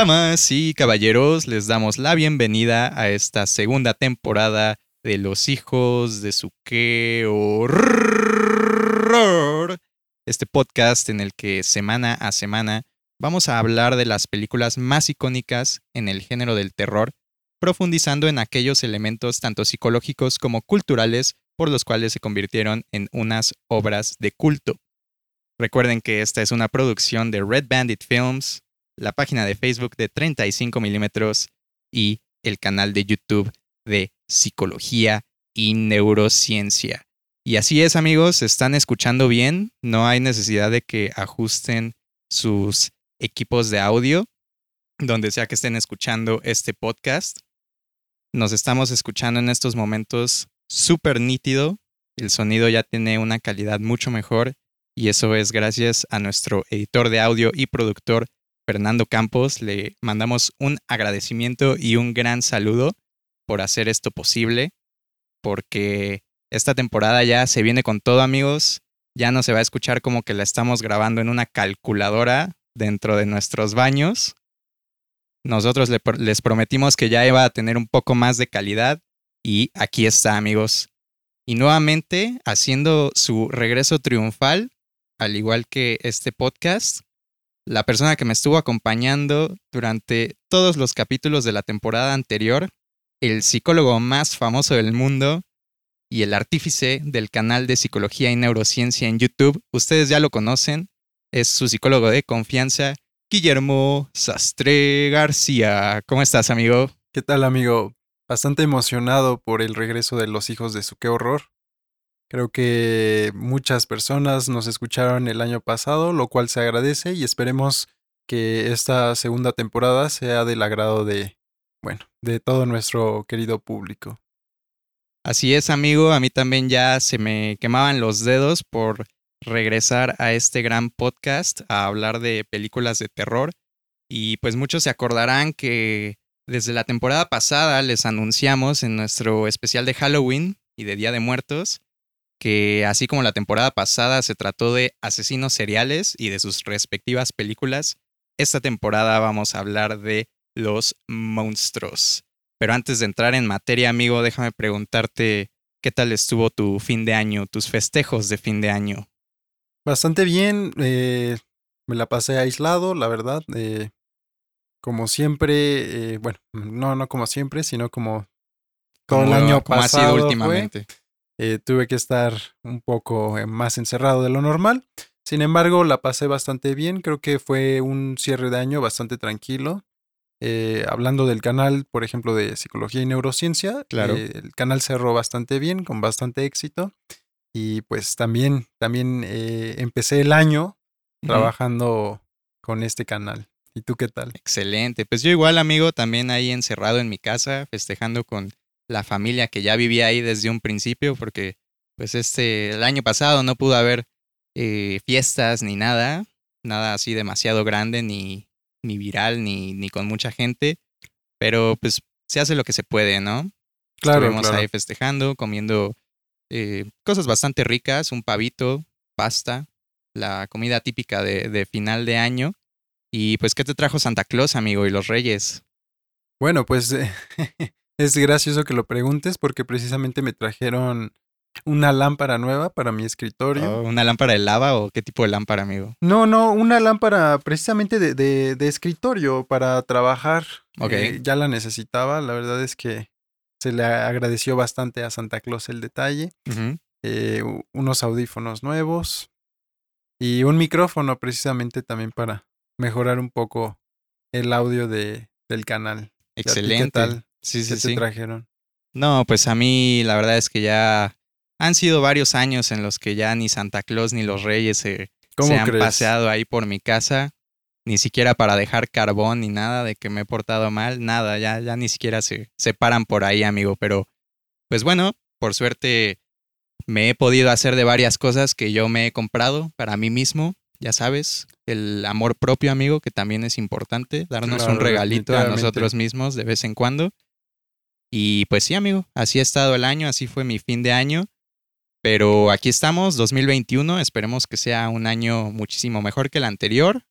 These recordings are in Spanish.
Damas y caballeros, les damos la bienvenida a esta segunda temporada de Los Hijos de Suque Horror. Este podcast en el que semana a semana vamos a hablar de las películas más icónicas en el género del terror, profundizando en aquellos elementos tanto psicológicos como culturales por los cuales se convirtieron en unas obras de culto. Recuerden que esta es una producción de Red Bandit Films, la página de Facebook de 35 milímetros y el canal de YouTube de Psicología y Neurociencia. Y así es amigos, están escuchando bien, no hay necesidad de que ajusten sus equipos de audio, donde sea que estén escuchando este podcast. Nos estamos escuchando en estos momentos súper nítido, el sonido ya tiene una calidad mucho mejor y eso es gracias a nuestro editor de audio y productor Fernando Campos. Le mandamos un agradecimiento y un gran saludo por hacer esto posible, porque esta temporada ya se viene con todo amigos, ya no se va a escuchar como que la estamos grabando en una calculadora dentro de nuestros baños. Nosotros les prometimos que ya iba a tener un poco más de calidad y aquí está amigos. Y nuevamente haciendo su regreso triunfal al igual que este podcast, la persona que me estuvo acompañando durante todos los capítulos de la temporada anterior, el psicólogo más famoso del mundo y el artífice del canal de psicología y neurociencia en YouTube, ustedes ya lo conocen, es su psicólogo de confianza, Guillermo Sastre García. ¿Cómo estás, amigo? ¿Qué tal, amigo? Bastante emocionado por el regreso de los hijos de su qué horror. Creo que muchas personas nos escucharon el año pasado, lo cual se agradece y esperemos que esta segunda temporada sea del agrado de, bueno, de todo nuestro querido público. Así es, amigo, a mí también ya se me quemaban los dedos por regresar a este gran podcast a hablar de películas de terror. Y pues muchos se acordarán que desde la temporada pasada les anunciamos en nuestro especial de Halloween y de Día de Muertos que así como la temporada pasada se trató de asesinos seriales y de sus respectivas películas, esta temporada vamos a hablar de los monstruos. Pero antes de entrar en materia, amigo, déjame preguntarte qué tal estuvo tu fin de año, tus festejos de fin de año. Bastante bien, eh, me la pasé aislado, la verdad. Eh, como siempre, eh, bueno, no, no como siempre, sino como todo el año pasado. Ha sido últimamente. Eh, tuve que estar un poco eh, más encerrado de lo normal. Sin embargo, la pasé bastante bien. Creo que fue un cierre de año bastante tranquilo. Eh, hablando del canal, por ejemplo, de psicología y neurociencia, claro. el canal cerró bastante bien, con bastante éxito. Y pues también, también empecé el año trabajando con este canal. ¿Y tú qué tal? Excelente. Pues yo igual, amigo, también ahí encerrado en mi casa, festejando con la familia que ya vivía ahí desde un principio, porque pues este, el año pasado no pudo haber eh, fiestas ni nada, nada así demasiado grande, ni, ni viral, ni, ni con mucha gente, pero pues se hace lo que se puede, ¿no? Claro. Estuvimos ahí festejando, comiendo eh, cosas bastante ricas, un pavito, pasta, la comida típica de, de final de año. Y pues, ¿qué te trajo Santa Claus, amigo, y los Reyes? Bueno, pues Es gracioso que lo preguntes porque precisamente me trajeron una lámpara nueva para mi escritorio. Oh, ¿Una lámpara de lava o qué tipo de lámpara, amigo? No, no, una lámpara precisamente de, de, escritorio para trabajar. Ok. Eh, ya la necesitaba, la verdad es que se le agradeció bastante a Santa Claus el detalle. Eh, unos audífonos nuevos y un micrófono precisamente también para mejorar un poco el audio de, del canal. Excelente. ¿Qué tal? Sí, sí, sí. trajeron? No, pues a mí la verdad es que ya han sido varios años en los que ya ni Santa Claus ni los Reyes se, han paseado ahí por mi casa, ni siquiera para dejar carbón ni nada de que me he portado mal, nada, ya, ya ni siquiera se, se paran por ahí, amigo. Pero, pues bueno, por suerte me he podido hacer de varias cosas que yo me he comprado para mí mismo, ya sabes, el amor propio, amigo, que también es importante, darnos un regalito a nosotros mismos de vez en cuando. Y pues sí, amigo, así ha estado el año, así fue mi fin de año. Pero aquí estamos, 2021, esperemos que sea un año muchísimo mejor que el anterior,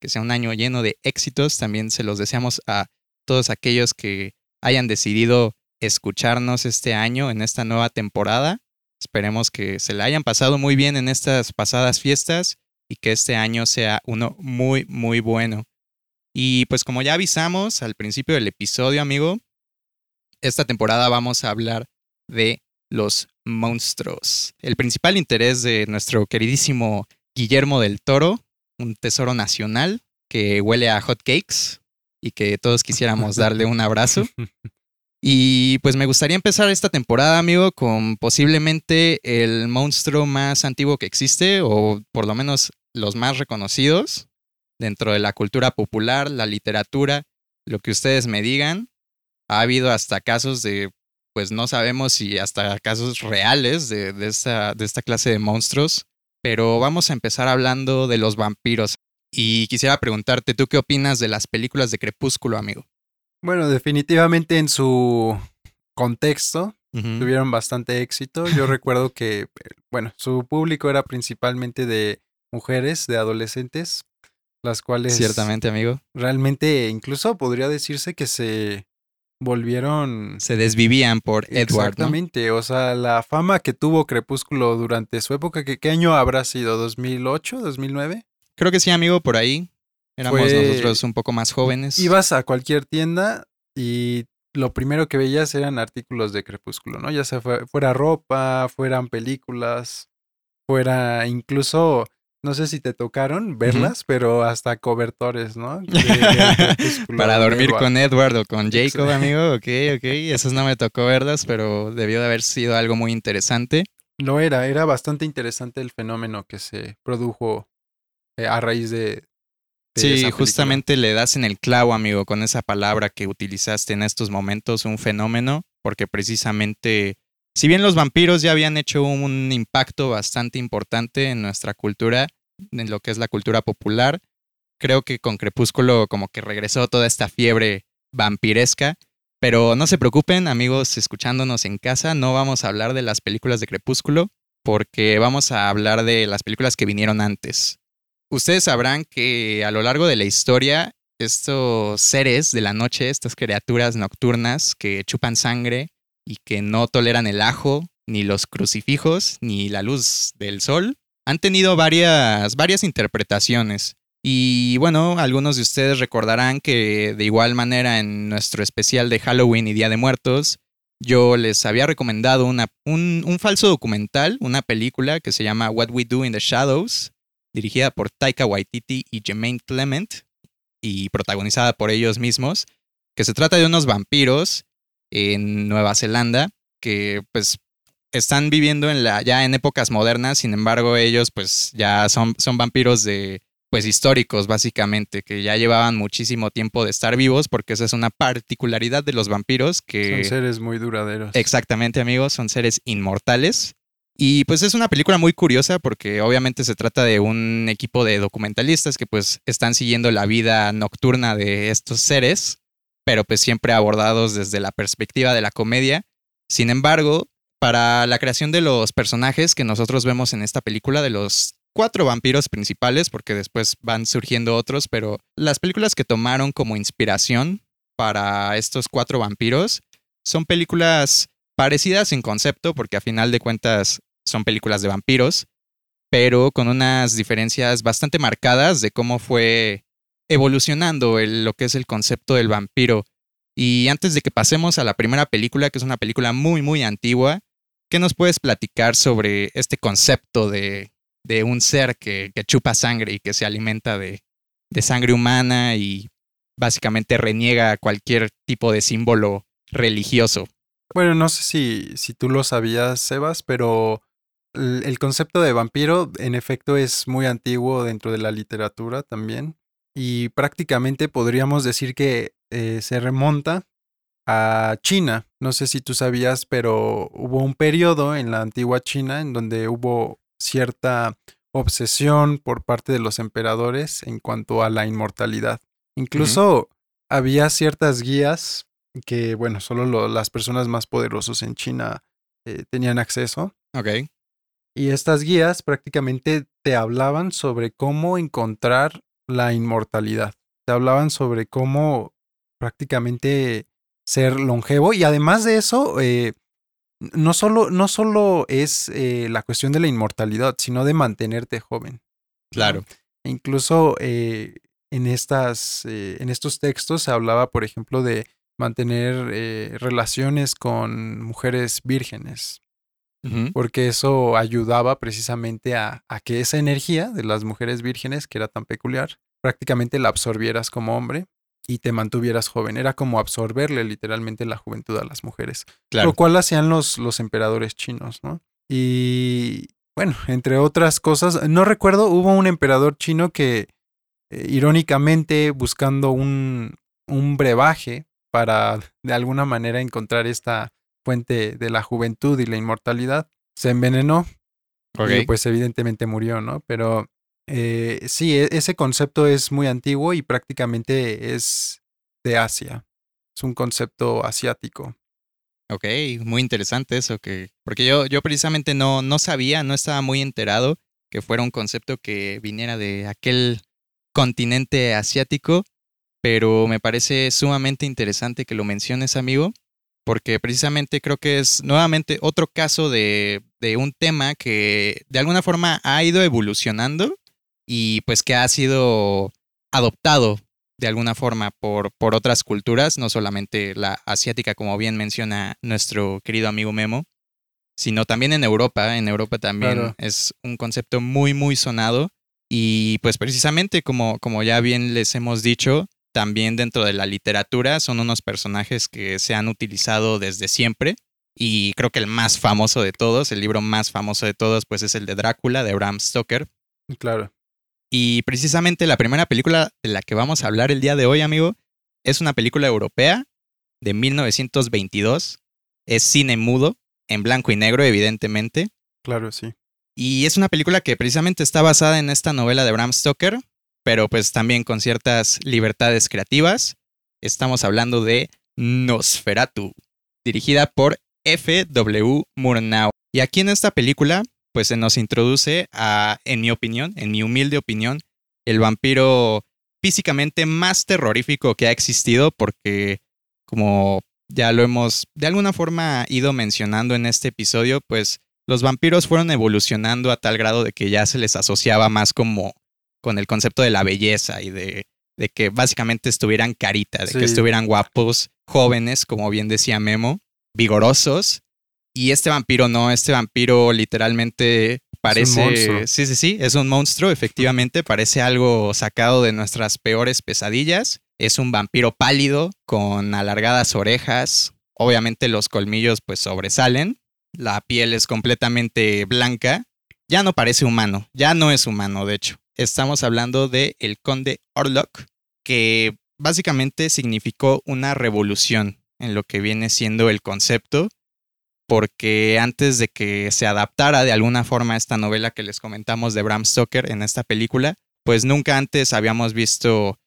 que sea un año lleno de éxitos. También se los deseamos a todos aquellos que hayan decidido escucharnos este año en esta nueva temporada. Esperemos que se la hayan pasado muy bien en estas pasadas fiestas y que este año sea uno muy, muy bueno. Y pues como ya avisamos al principio del episodio, amigo, esta temporada vamos a hablar de los monstruos. El principal interés de nuestro queridísimo Guillermo del Toro, un tesoro nacional que huele a hot cakes y que todos quisiéramos darle un abrazo. Y pues me gustaría empezar esta temporada, amigo, con posiblemente el monstruo más antiguo que existe, o por lo menos los más reconocidos dentro de la cultura popular, la literatura, lo que ustedes me digan. Ha habido hasta casos de, pues no sabemos si hasta casos reales de, de, esta, de esta clase de monstruos, pero vamos a empezar hablando de los vampiros. Y quisiera preguntarte, ¿tú qué opinas de las películas de Crepúsculo, amigo? Bueno, definitivamente en su contexto tuvieron bastante éxito. Yo recuerdo que, bueno, su público era principalmente de mujeres, de adolescentes, las cuales... Ciertamente, amigo. Realmente, incluso podría decirse que se volvieron... Se desvivían por Edward. Exactamente, o sea, la fama que tuvo Crepúsculo durante su época, ¿qué, ¿qué año habrá sido? ¿2008, 2009? Creo que sí, amigo, por ahí. Éramos nosotros un poco más jóvenes. Ibas a cualquier tienda y lo primero que veías eran artículos de Crepúsculo, ¿no? Ya sea fuera ropa, fueran películas, fuera incluso, no sé si te tocaron verlas, pero hasta cobertores, ¿no? Para dormir con Edward o con Jacob, amigo, ok, ok. Esos no me tocó verlas, pero debió de haber sido algo muy interesante. Lo era, era bastante interesante el fenómeno que se produjo eh, a raíz de, Sí, justamente le das en el clavo, amigo, con esa palabra que utilizaste en estos momentos, un fenómeno, porque precisamente, si bien los vampiros ya habían hecho un impacto bastante importante en nuestra cultura, en lo que es la cultura popular, creo que con Crepúsculo como que regresó toda esta fiebre vampiresca. Pero no se preocupen, amigos, escuchándonos en casa, no vamos a hablar de las películas de Crepúsculo, porque vamos a hablar de las películas que vinieron antes. Ustedes sabrán que a lo largo de la historia, estos seres de la noche, estas criaturas nocturnas que chupan sangre y que no toleran el ajo, ni los crucifijos, ni la luz del sol, han tenido varias, varias interpretaciones. Y bueno, algunos de ustedes recordarán que de igual manera en nuestro especial de Halloween y Día de Muertos, yo les había recomendado una, un, un falso documental, una película que se llama What We Do in the Shadows, dirigida por Taika Waititi y Jermaine Clement y protagonizada por ellos mismos, que se trata de unos vampiros en Nueva Zelanda que pues están viviendo en la, ya en épocas modernas, sin embargo ellos pues ya son, son vampiros de pues históricos básicamente, que ya llevaban muchísimo tiempo de estar vivos, porque esa es una particularidad de los vampiros que... Son seres muy duraderos. Exactamente amigos, son seres inmortales y pues es una película muy curiosa porque obviamente se trata de un equipo de documentalistas que pues están siguiendo la vida nocturna de estos seres, pero pues siempre abordados desde la perspectiva de la comedia. Sin embargo, para la creación de los personajes que nosotros vemos en esta película, de los cuatro vampiros principales, porque después van surgiendo otros, pero las películas que tomaron como inspiración para estos cuatro vampiros son películas parecidas en concepto, porque a final de cuentas son películas de vampiros, pero con unas diferencias bastante marcadas de cómo fue evolucionando lo que es el concepto del vampiro. Y antes de que pasemos a la primera película, que es una película muy, muy antigua, ¿qué nos puedes platicar sobre este concepto de, de un ser que, que, chupa sangre y que se alimenta de, de sangre humana y básicamente reniega cualquier tipo de símbolo religioso? Bueno, no sé si, si tú lo sabías, Sebas, pero el concepto de vampiro en efecto es muy antiguo dentro de la literatura también y prácticamente podríamos decir que eh, se remonta a China. No sé si tú sabías, pero hubo un periodo en la antigua China en donde hubo cierta obsesión por parte de los emperadores en cuanto a la inmortalidad. Incluso había ciertas guías que, bueno, solo las personas más poderosos en China eh, tenían acceso. Ok. Y estas guías prácticamente te hablaban sobre cómo encontrar la inmortalidad. Te hablaban sobre cómo prácticamente ser longevo y además de eso, eh, no, solo, no solo es eh, la cuestión de la inmortalidad, sino de mantenerte joven. Claro. Incluso eh, en, estas, en estos textos se hablaba, por ejemplo, de mantener relaciones con mujeres vírgenes, porque eso ayudaba precisamente a, a, que esa energía de las mujeres vírgenes, que era tan peculiar, prácticamente la absorbieras como hombre y te mantuvieras joven. Era como absorberle literalmente la juventud a las mujeres. Lo cual hacían los, los emperadores chinos, ¿no? Y bueno, entre otras cosas, no recuerdo, hubo un emperador chino que, eh, irónicamente, buscando un, un brebaje para de alguna manera encontrar esta fuente de la juventud y la inmortalidad, se envenenó. Y pues evidentemente murió, ¿no? Pero eh, sí, e, ese concepto es muy antiguo y prácticamente es de Asia. Es un concepto asiático. Ok, muy interesante eso, que, porque yo, yo precisamente no, no sabía, no estaba muy enterado que fuera un concepto que viniera de aquel continente asiático, pero me parece sumamente interesante que lo menciones, amigo, porque precisamente creo que es nuevamente otro caso de, de un tema que de alguna forma ha ido evolucionando y pues que ha sido adoptado de alguna forma por, por otras culturas, no solamente la asiática, como bien menciona nuestro querido amigo Memo, sino también en Europa. En Europa también es un concepto muy, muy sonado. Y pues precisamente como, como ya bien les hemos dicho, también dentro de la literatura son unos personajes que se han utilizado desde siempre. Y creo que el más famoso de todos, el libro más famoso de todos, pues es el de Drácula, de Bram Stoker. Claro. Y precisamente la primera película de la que vamos a hablar el día de hoy, amigo, es una película europea de 1922. Es cine mudo, en blanco y negro, evidentemente. Claro, sí. Y es una película que precisamente está basada en esta novela de Bram Stoker, pero pues también con ciertas libertades creativas. Estamos hablando de Nosferatu, dirigida por F.W. Murnau. Y aquí en esta película pues se nos introduce a, en mi opinión, en mi humilde opinión, el vampiro físicamente más terrorífico que ha existido porque como ya lo hemos de alguna forma ido mencionando en este episodio, pues los vampiros fueron evolucionando a tal grado de que ya se les asociaba más como con el concepto de la belleza y de, de que básicamente estuvieran carita, de que estuvieran guapos, jóvenes, como bien decía Memo, vigorosos y este vampiro no, este vampiro literalmente parece... sí, sí, sí, es un monstruo, efectivamente, parece algo sacado de nuestras peores pesadillas. Es un vampiro pálido, con alargadas orejas. Obviamente los colmillos pues sobresalen. La piel es completamente blanca. Ya no parece humano, ya no es humano, de hecho. Estamos hablando de el conde Orlok, que básicamente significó una revolución en lo que viene siendo el concepto porque antes de que se adaptara de alguna forma esta novela que les comentamos de Bram Stoker en esta película, pues nunca antes habíamos visto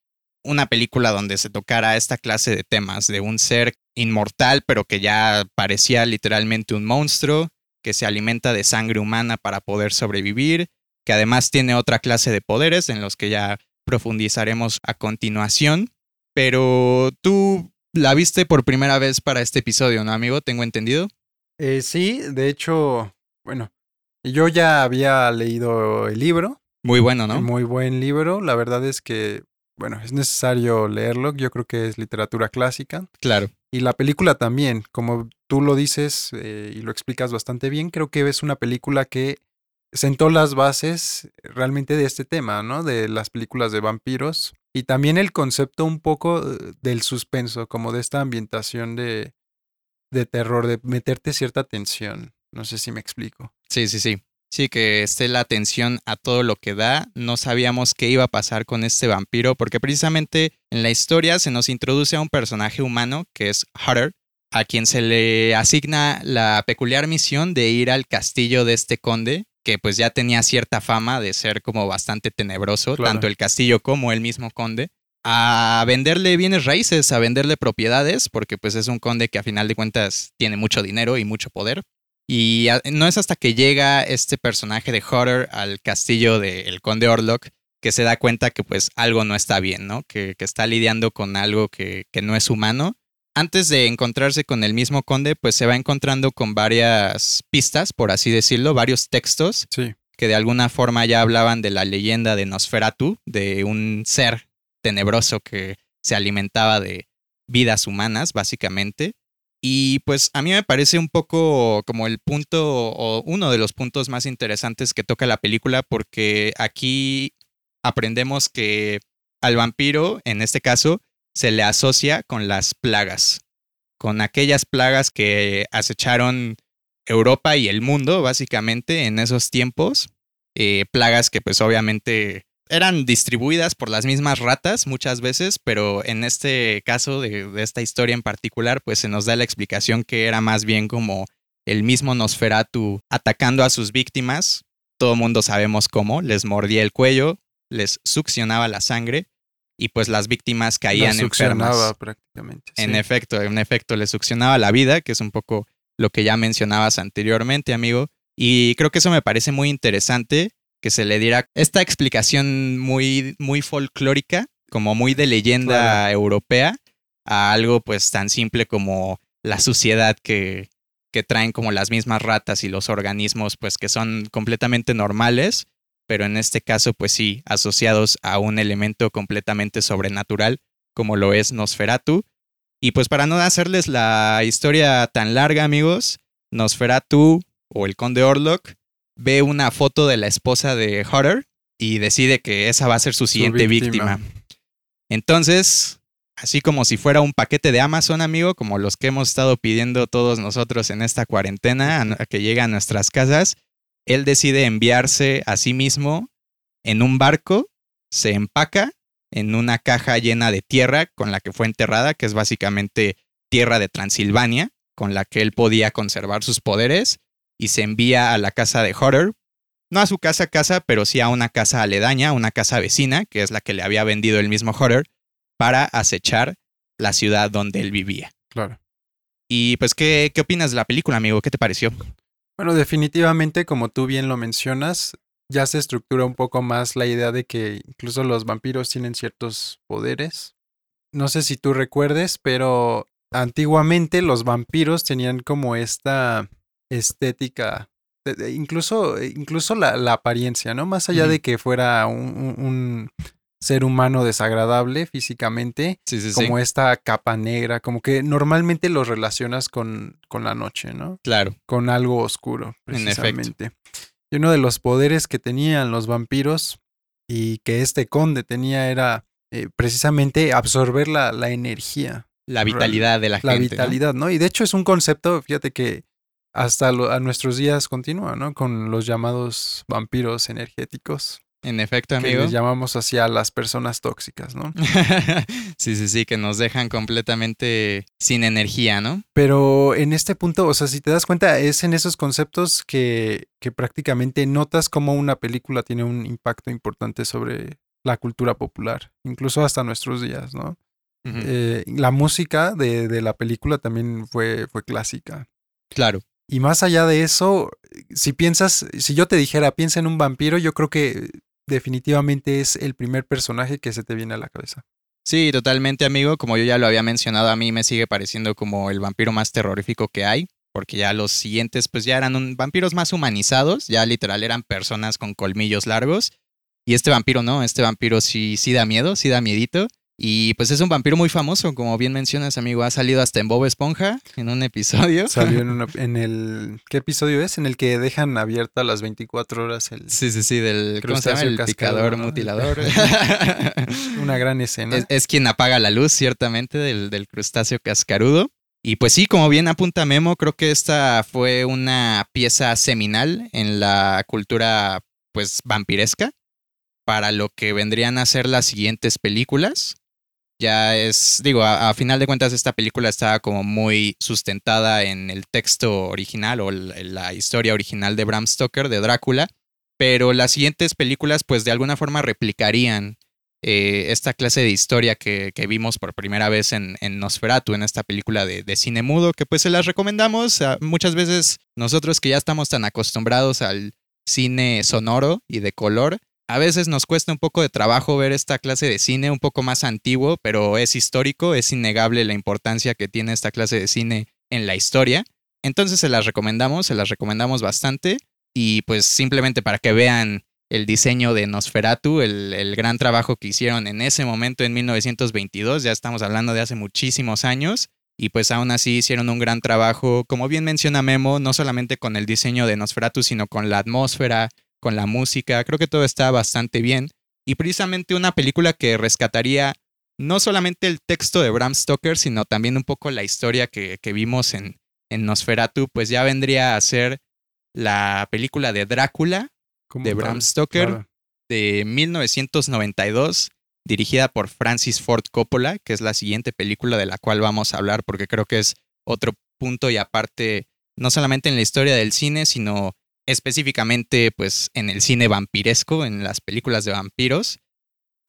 una película donde se tocara esta clase de temas de un ser inmortal, pero que ya parecía literalmente un monstruo, que se alimenta de sangre humana para poder sobrevivir, que además tiene otra clase de poderes en los que ya profundizaremos a continuación. Pero tú la viste por primera vez para este episodio, ¿no, amigo? Tengo entendido. Eh, sí, de hecho, bueno, yo ya había leído el libro. Muy bueno, ¿no? Muy buen libro. La verdad es que, bueno, es necesario leerlo. Yo creo que es literatura clásica. Claro. Y la película también, como tú lo dices eh, y lo explicas bastante bien, creo que es una película que sentó las bases realmente de este tema, ¿no? De las películas de vampiros. Y también el concepto un poco eh, del suspenso, como de esta ambientación de, de terror, de meterte cierta tensión. No sé si me explico. Sí, sí, sí. Sí, que esté la atención a todo lo que da. No sabíamos qué iba a pasar con este vampiro, porque precisamente en la historia se nos introduce a un personaje humano que es Hutter, a quien se le asigna la peculiar misión de ir al castillo de este conde, que pues ya tenía cierta fama de ser como bastante tenebroso, tanto el castillo como el mismo conde a venderle bienes raíces, a venderle propiedades, porque pues es un conde que a final de cuentas tiene mucho dinero y mucho poder. Y no es hasta que llega este personaje de Hutter al castillo del conde Orlok que se da cuenta que pues algo no está bien, ¿no? Que, está lidiando con algo que, que, no es humano. Antes de encontrarse con el mismo conde, pues se va encontrando con varias pistas, por así decirlo, varios textos sí. que de alguna forma ya hablaban de la leyenda de Nosferatu, de un ser tenebroso que se alimentaba de vidas humanas, básicamente. Y pues a mí me parece un poco como el punto o uno de los puntos más interesantes que toca la película porque aquí aprendemos que al vampiro, en este caso, se le asocia con las plagas, con aquellas plagas que acecharon Europa y el mundo, básicamente, en esos tiempos. Eh, plagas que pues obviamente eran distribuidas por las mismas ratas muchas veces, pero en este caso de, de, esta historia en particular, pues se nos da la explicación que era más bien como el mismo Nosferatu atacando a sus víctimas. Todo mundo sabemos cómo, les mordía el cuello, les succionaba la sangre y pues las víctimas caían enfermas. prácticamente. En efecto, en efecto, les succionaba la vida, que es un poco lo que ya mencionabas anteriormente, amigo. Y creo que eso me parece muy interesante, que se le diera esta explicación muy, muy folclórica, como muy de leyenda europea, a algo pues tan simple como la suciedad que, que traen como las mismas ratas y los organismos pues que son completamente normales pero en este caso, pues sí, asociados a un elemento completamente sobrenatural como lo es Nosferatu. Y pues para no hacerles la historia tan larga, amigos, Nosferatu o el conde Orlok ve una foto de la esposa de Hutter y decide que esa va a ser su siguiente víctima. Entonces, así como si fuera un paquete de Amazon, amigo, como los que hemos estado pidiendo todos nosotros en esta cuarentena, a que llegue a nuestras casas, él decide enviarse a sí mismo en un barco, se empaca en una caja llena de tierra con la que fue enterrada, que es básicamente tierra de Transilvania, con la que él podía conservar sus poderes, y se envía a la casa de Horror, no a su casa casa, pero sí a una casa aledaña, una casa vecina, que es la que le había vendido el mismo Horror, para acechar la ciudad donde él vivía. Claro. Y pues, ¿qué, qué opinas de la película, amigo? ¿Qué te pareció? Bueno, definitivamente, como tú bien lo mencionas, ya se estructura un poco más la idea de que incluso los vampiros tienen ciertos poderes. No sé si tú recuerdes, pero antiguamente los vampiros tenían como esta estética, incluso, incluso la, apariencia, ¿no? Más allá de que fuera un, ser humano desagradable físicamente, como esta capa negra, como que normalmente los relacionas con, con la noche, ¿no? Claro. Con algo oscuro, precisamente. Y uno de los poderes que tenían los vampiros y que este conde tenía era eh, precisamente absorber la, la, energía. La vitalidad de la, gente. La vitalidad, ¿no? Y de hecho es un concepto, fíjate que hasta a nuestros días continúa, ¿no? Con los llamados vampiros energéticos. En efecto, amigo. Que les llamamos así a las personas tóxicas, ¿no? sí, sí, sí, que nos dejan completamente sin energía, ¿no? Pero en este punto, o sea, si te das cuenta, es en esos conceptos que, que prácticamente notas cómo una película tiene un impacto importante sobre la cultura popular, incluso hasta nuestros días, ¿no? Eh, la música de, de, la película también fue, fue clásica. Claro. Y más allá de eso, si piensas, si yo te dijera, piensa en un vampiro, yo creo que definitivamente es el primer personaje que se te viene a la cabeza. Sí, totalmente, amigo. Como yo ya lo había mencionado, a mí me sigue pareciendo como el vampiro más terrorífico que hay, porque ya los siguientes, pues ya eran vampiros más humanizados, ya literal eran personas con colmillos largos. Y este vampiro no, este vampiro sí, sí da miedo, sí da miedito. Y pues es un vampiro muy famoso, como bien mencionas, amigo. Ha salido hasta en Bob Esponja en un episodio. Salió en, en el. ¿Qué episodio es? En el que dejan abierta las 24 horas el. Sí, sí, sí, del. ¿Cómo se llama? El picador mutilador. una gran escena. Es, quien apaga la luz, ciertamente, del, del crustáceo cascarudo. Y pues sí, como bien apunta Memo, creo que esta fue una pieza seminal en la cultura, pues, vampiresca para lo que vendrían a ser las siguientes películas ya es, digo, a, final de cuentas esta película estaba como muy sustentada en el texto original o la, historia original de Bram Stoker, de Drácula, pero las siguientes películas pues de alguna forma replicarían eh, esta clase de historia que, vimos por primera vez en, Nosferatu, en esta película de, de, cine mudo, que pues se las recomendamos. muchas veces nosotros que ya estamos tan acostumbrados al cine sonoro y de color, a veces nos cuesta un poco de trabajo ver esta clase de cine un poco más antiguo, pero es histórico, es innegable la importancia que tiene esta clase de cine en la historia. Entonces se las recomendamos, se las recomendamos bastante y pues simplemente para que vean el diseño de Nosferatu, el, gran trabajo que hicieron en ese momento en 1922, ya estamos hablando de hace muchísimos años, y pues aún así hicieron un gran trabajo, como bien menciona Memo, no solamente con el diseño de Nosferatu, sino con la atmósfera, con la música, creo que todo está bastante bien, y precisamente una película que rescataría no solamente el texto de Bram Stoker, sino también un poco la historia que, que vimos en, en Nosferatu, pues ya vendría a ser la película de Drácula de Bram Stoker de 1992, dirigida por Francis Ford Coppola, que es la siguiente película de la cual vamos a hablar porque creo que es otro punto y aparte, no solamente en la historia del cine, sino específicamente pues en el cine vampiresco, en las películas de vampiros.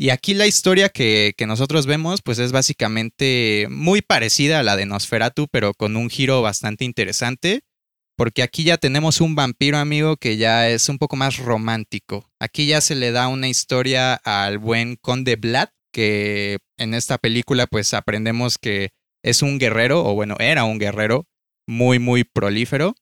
Y aquí la historia que, que, nosotros vemos pues es básicamente muy parecida a la de Nosferatu, pero con un giro bastante interesante porque aquí ya tenemos un vampiro amigo que ya es un poco más romántico. Aquí ya se le da una historia al buen Conde Vlad, que en esta película pues aprendemos que es un guerrero, o bueno, era un guerrero muy, muy prolífero,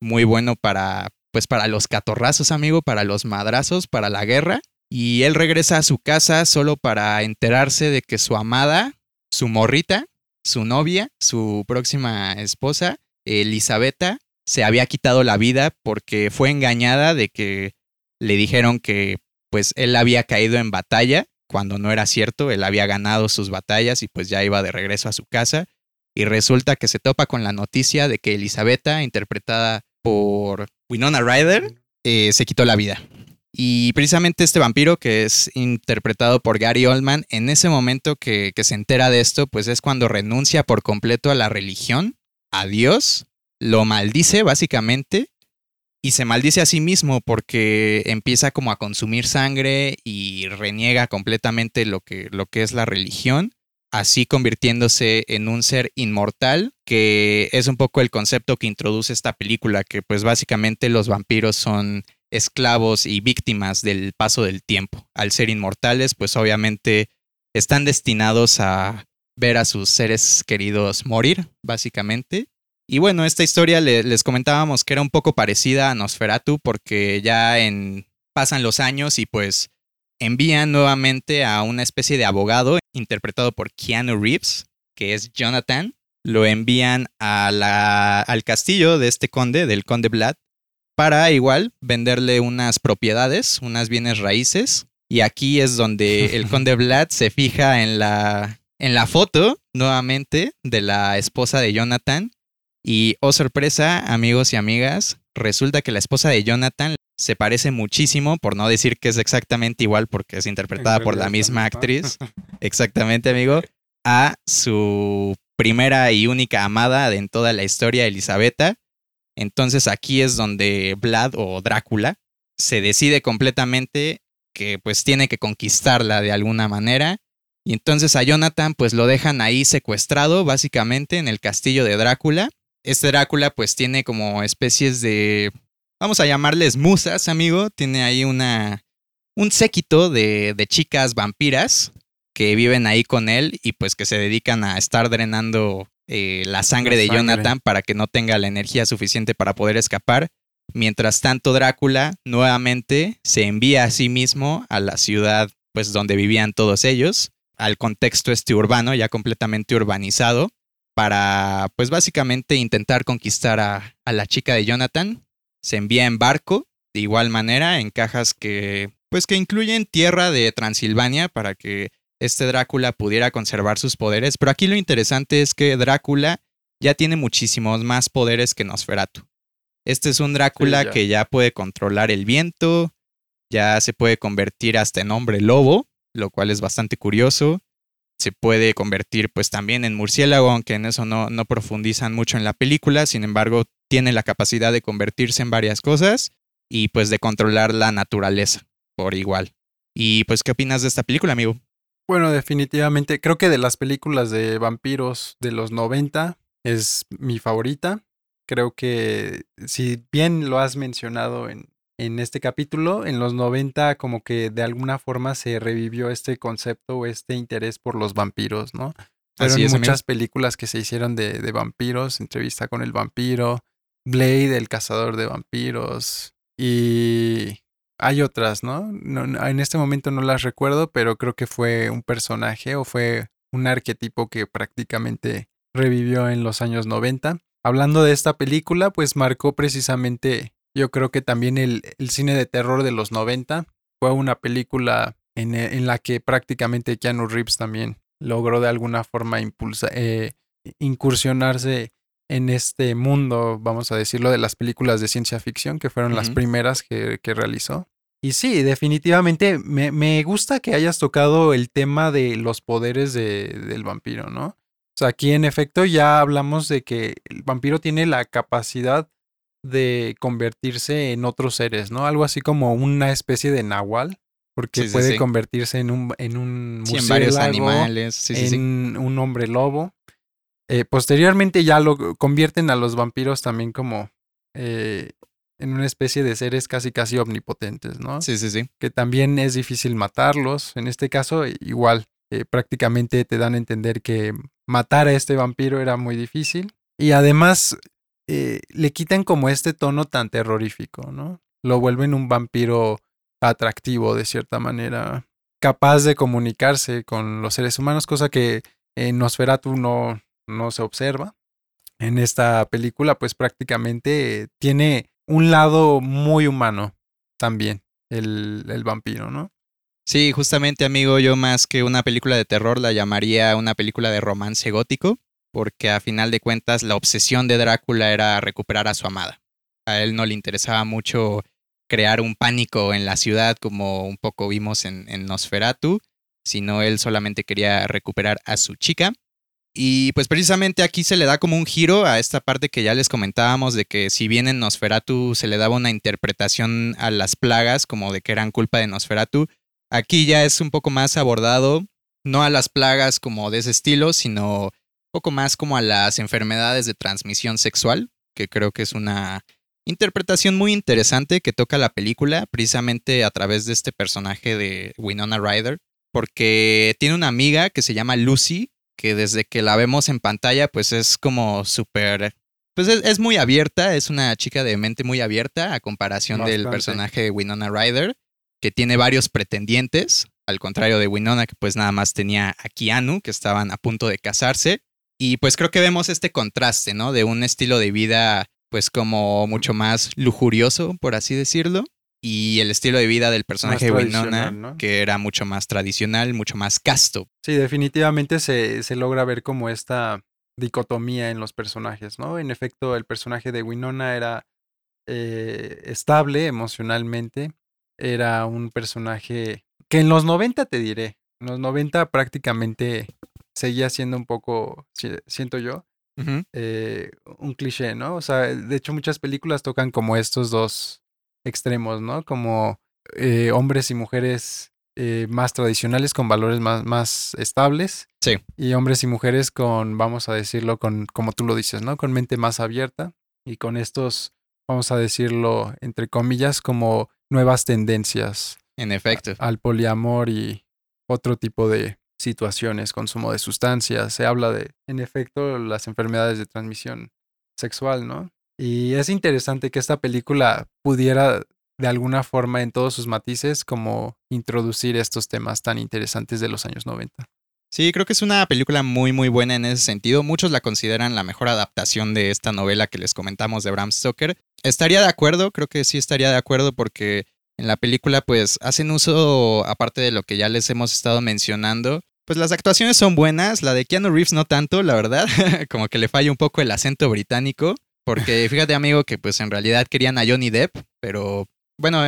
muy bueno para, pues para los catorrazos, amigo, para los madrazos, para la guerra. Y él regresa a su casa solo para enterarse de que su amada, su morrita, su novia, su próxima esposa, Elisabetta, se había quitado la vida porque fue engañada de que le dijeron que pues él había caído en batalla cuando no era cierto, él había ganado sus batallas y pues ya iba de regreso a su casa y resulta que se topa con la noticia de que Elisabetta, interpretada por Winona Ryder, eh, se quitó la vida. Y precisamente este vampiro, que es interpretado por Gary Oldman, en ese momento que, que se entera de esto, pues es cuando renuncia por completo a la religión, a Dios, lo maldice básicamente y se maldice a sí mismo porque empieza como a consumir sangre y reniega completamente lo que, lo que es la religión, así convirtiéndose en un ser inmortal, que es un poco el concepto que introduce esta película, que pues básicamente los vampiros son esclavos y víctimas del paso del tiempo. Al ser inmortales, pues obviamente están destinados a ver a sus seres queridos morir, básicamente, y bueno, esta historia les comentábamos que era un poco parecida a Nosferatu porque ya en, pasan los años y pues envían nuevamente a una especie de abogado interpretado por Keanu Reeves, que es Jonathan. Lo envían a la, al castillo de este conde, del conde Vlad, para igual venderle unas propiedades, unas bienes raíces. Y aquí es donde el conde Vlad se fija en la, en la foto nuevamente de la esposa de Jonathan y, oh sorpresa, amigos y amigas, resulta que la esposa de Jonathan se parece muchísimo, por no decir que es exactamente igual porque es interpretada por la misma actriz, exactamente amigo, a su primera y única amada en toda la historia, Elisabetta. Entonces aquí es donde Vlad o Drácula se decide completamente que pues tiene que conquistarla de alguna manera. Y entonces a Jonathan pues lo dejan ahí secuestrado básicamente en el castillo de Drácula este Drácula pues tiene como especies de, vamos a llamarles musas, amigo. Tiene ahí una, un séquito de, de chicas vampiras que viven ahí con él y pues que se dedican a estar drenando eh, la sangre de Jonathan para que no tenga la energía suficiente para poder escapar. Mientras tanto, Drácula nuevamente se envía a sí mismo a la ciudad pues donde vivían todos ellos, al contexto este urbano, ya completamente urbanizado, para, pues básicamente intentar conquistar a, a, la chica de Jonathan. Se envía en barco, de igual manera, en cajas que, pues que incluyen tierra de Transilvania para que este Drácula pudiera conservar sus poderes. Pero aquí lo interesante es que Drácula ya tiene muchísimos más poderes que Nosferatu. Este es un Drácula que ya puede controlar el viento, ya se puede convertir hasta en hombre lobo, lo cual es bastante curioso se puede convertir pues también en murciélago, aunque en eso no, no profundizan mucho en la película, sin embargo tiene la capacidad de convertirse en varias cosas y pues de controlar la naturaleza por igual. Y pues, ¿qué opinas de esta película, amigo? Bueno, definitivamente, creo que de las películas de vampiros de los 90 es mi favorita. Creo que si bien lo has mencionado en en este capítulo. En los 90 como que de alguna forma se revivió este concepto o este interés por los vampiros, ¿no? Fueron muchas películas que se hicieron de, de, vampiros, entrevista con el vampiro, Blade, el cazador de vampiros, y hay otras, ¿no? En este momento no las recuerdo, pero creo que fue un personaje o fue un arquetipo que prácticamente revivió en los años 90. Hablando de esta película, pues marcó precisamente, yo creo que también el, el cine de terror de los 90. Fue una película en, en, la que prácticamente Keanu Reeves también logró de alguna forma eh, incursionarse en este mundo, vamos a decirlo, de las películas de ciencia ficción, que fueron las primeras que, que, realizó. Y sí, definitivamente me, me, gusta que hayas tocado el tema de los poderes de, del vampiro, ¿no? O sea, aquí en efecto ya hablamos de que el vampiro tiene la capacidad de convertirse en otros seres, ¿no? Algo así como una especie de nahual, porque puede convertirse en un en un en varios animales, en un hombre lobo. Eh, posteriormente ya lo convierten a los vampiros también como eh, en una especie de seres casi casi omnipotentes, ¿no? Sí, sí, sí. Que también es difícil matarlos. En este caso, igual, eh, prácticamente te dan a entender que matar a este vampiro era muy difícil. Y además le quitan como este tono tan terrorífico, ¿no? Lo vuelven un vampiro atractivo de cierta manera, capaz de comunicarse con los seres humanos, cosa que en Nosferatu no, no se observa. En esta película, pues prácticamente tiene un lado muy humano también, el, el vampiro, ¿no? Sí, justamente amigo, yo más que una película de terror la llamaría una película de romance gótico, porque a final de cuentas la obsesión de Drácula era recuperar a su amada. A él no le interesaba mucho crear un pánico en la ciudad como un poco vimos en, Nosferatu, sino él solamente quería recuperar a su chica. Y pues precisamente aquí se le da como un giro a esta parte que ya les comentábamos de que si bien en Nosferatu se le daba una interpretación a las plagas como de que eran culpa de Nosferatu, aquí ya es un poco más abordado, no a las plagas como de ese estilo, sino un poco más como a las enfermedades de transmisión sexual, que creo que es una interpretación muy interesante que toca la película precisamente a través de este personaje de Winona Ryder, porque tiene una amiga que se llama Lucy, que desde que la vemos en pantalla pues es como súper... Pues es, muy abierta, es una chica de mente muy abierta a comparación del personaje de Winona Ryder, que tiene varios pretendientes, al contrario de Winona, que pues nada más tenía a Keanu, que estaban a punto de casarse. Y pues creo que vemos este contraste, ¿no? De un estilo de vida pues como mucho más lujurioso, por así decirlo, y el estilo de vida del personaje de Winona, que era mucho más tradicional, mucho más casto. Sí, definitivamente se, se, logra ver como esta dicotomía en los personajes, ¿no? En efecto, el personaje de Winona era eh, estable emocionalmente, era un personaje que en los 90 te diré, en los 90 prácticamente seguía siendo un poco, siento yo, eh, un cliché, ¿no? O sea, de hecho muchas películas tocan como estos dos extremos, ¿no? Como eh, hombres y mujeres eh, más tradicionales con valores más, más estables. Sí. Y hombres y mujeres con, vamos a decirlo, con, como tú lo dices, ¿no? Con mente más abierta y con estos, vamos a decirlo, entre comillas, como nuevas tendencias. En efecto. al poliamor y otro tipo de, situaciones, consumo de sustancias, se habla de, en efecto, las enfermedades de transmisión sexual, ¿no? Y es interesante que esta película pudiera de alguna forma en todos sus matices como introducir estos temas tan interesantes de los años 90. Sí, creo que es una película muy muy buena en ese sentido. Muchos la consideran la mejor adaptación de esta novela que les comentamos de Bram Stoker. Estaría de acuerdo, creo que sí estaría de acuerdo porque en la película pues hacen uso, aparte de lo que ya les hemos estado mencionando, pues las actuaciones son buenas, la de Keanu Reeves no tanto, la verdad, como que le falla un poco el acento británico, porque fíjate amigo que pues en realidad querían a Johnny Depp, pero bueno,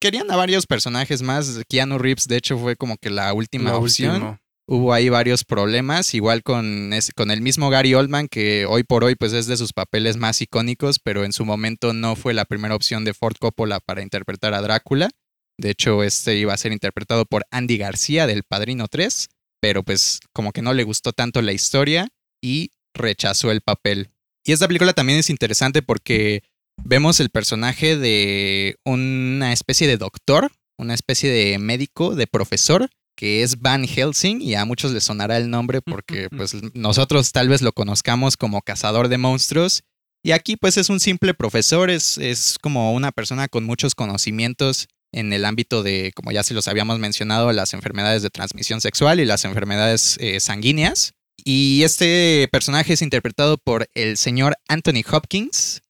querían a varios personajes más, Keanu Reeves de hecho fue como que la última opción. Hubo ahí varios problemas, igual con, con el mismo Gary Oldman, que hoy por hoy pues es de sus papeles más icónicos, pero en su momento no fue la primera opción de Ford Coppola para interpretar a Drácula. De hecho, este iba a ser interpretado por Andy García del Padrino 3, pero pues como que no le gustó tanto la historia y rechazó el papel. Y esta película también es interesante porque vemos el personaje de una especie de doctor, una especie de médico, de profesor, que es Van Helsing y a muchos les sonará el nombre porque pues nosotros tal vez lo conozcamos como cazador de monstruos y aquí pues es un simple profesor, es, es como una persona con muchos conocimientos en el ámbito de, como ya se los habíamos mencionado, las enfermedades de transmisión sexual y las enfermedades eh, sanguíneas. Y este personaje es interpretado por el señor Anthony Hopkins,